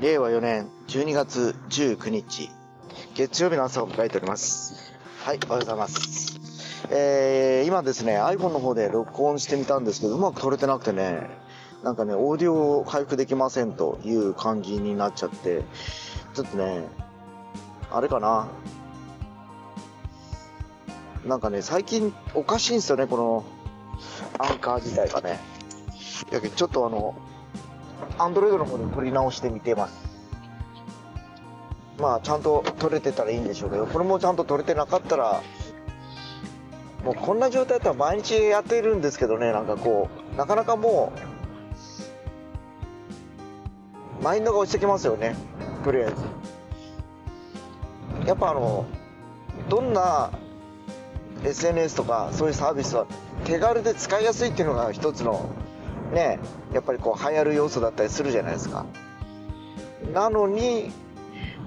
令和4年12月19日、月曜日の朝を迎えております。はい、おはようございます。えー、今ですね、iPhone の方で録音してみたんですけど、うまく撮れてなくてね、なんかね、オーディオを回復できませんという感じになっちゃって、ちょっとね、あれかな。なんかね、最近おかしいんですよね、このアンカー自体がね。やけちょっとあの、アンドロイドの方で撮り直してみてます。まあ、ちゃんと撮れてたらいいんでしょうけど、これもちゃんと撮れてなかったら、もうこんな状態だったら毎日やっているんですけどね、なんかこう、なかなかもう、マインドが落ちてきますよね、とりあえず。やっぱあの、どんな SNS とかそういうサービスは手軽で使いやすいっていうのが一つのね、やっぱりこう流行る要素だったりするじゃないですか。なのに、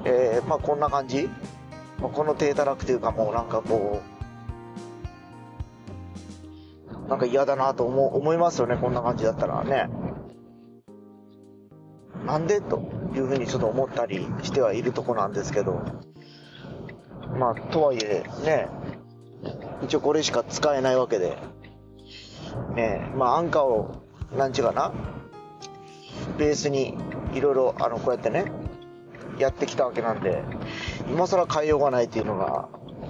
えー、まあこんな感じ、まあ、この低たらくというかもうなんかこう、なんか嫌だなと思思いますよね、こんな感じだったら。ね。なんで？というふうにちょっと思ったりしてはいるとこなんですけど、まあとはいえね、一応これしか使えないわけで、ね。まあアンカーをなんちゅうかな、ベースにいろいろ、あの、こうやってね、やってきたわけなんで、今更変えようがないっていうのが、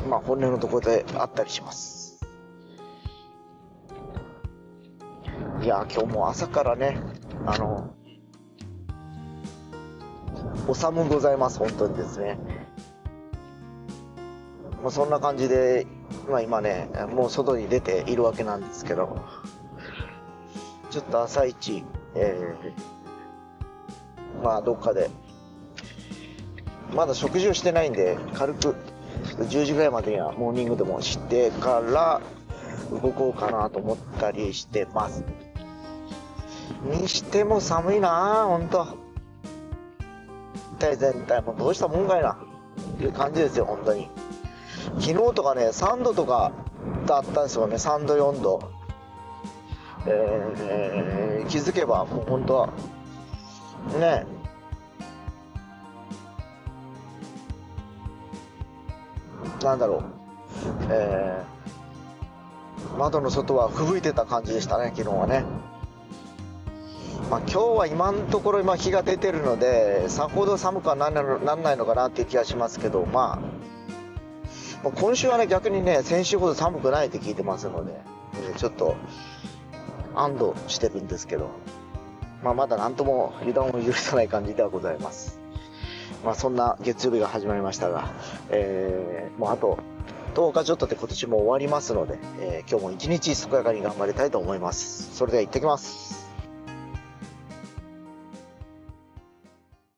まあ本音のところであったりします。いや、今日も朝からね、あの、お寒ございます、本当にですね。まあそんな感じで、まあ今ね、もう外に出ているわけなんですけど、ちょっと朝一、えー、まあどっかで、まだ食事をしてないんで、軽く、10時ぐらいまでにはモーニングでもしてから動こうかなと思ったりしてます。にしても寒いなぁ、ほんと。体全体もどうしたもんかいな、っていう感じですよ、本当に。昨日とかね、3度とかだったんですよね、3度、4度。えー、気づけばもう本当はね。なんだろう、えー、窓の外は吹雪いてた感じでしたね昨日はね。まあ今日は今のところ今日が出てるのでさほど寒くはなんなんないのかなっていう気がしますけどまあ今週はね逆にね先週ほど寒くないって聞いてますのでちょっと安堵してるんですけど、まあ、まだ何とも油断を許さない感じではございます。まあ、そんな月曜日が始まりましたが、えー、もうあと10日ちょっとで今年も終わりますので、えー、今日も一日健やかに頑張りたいと思います。それでは行ってきます。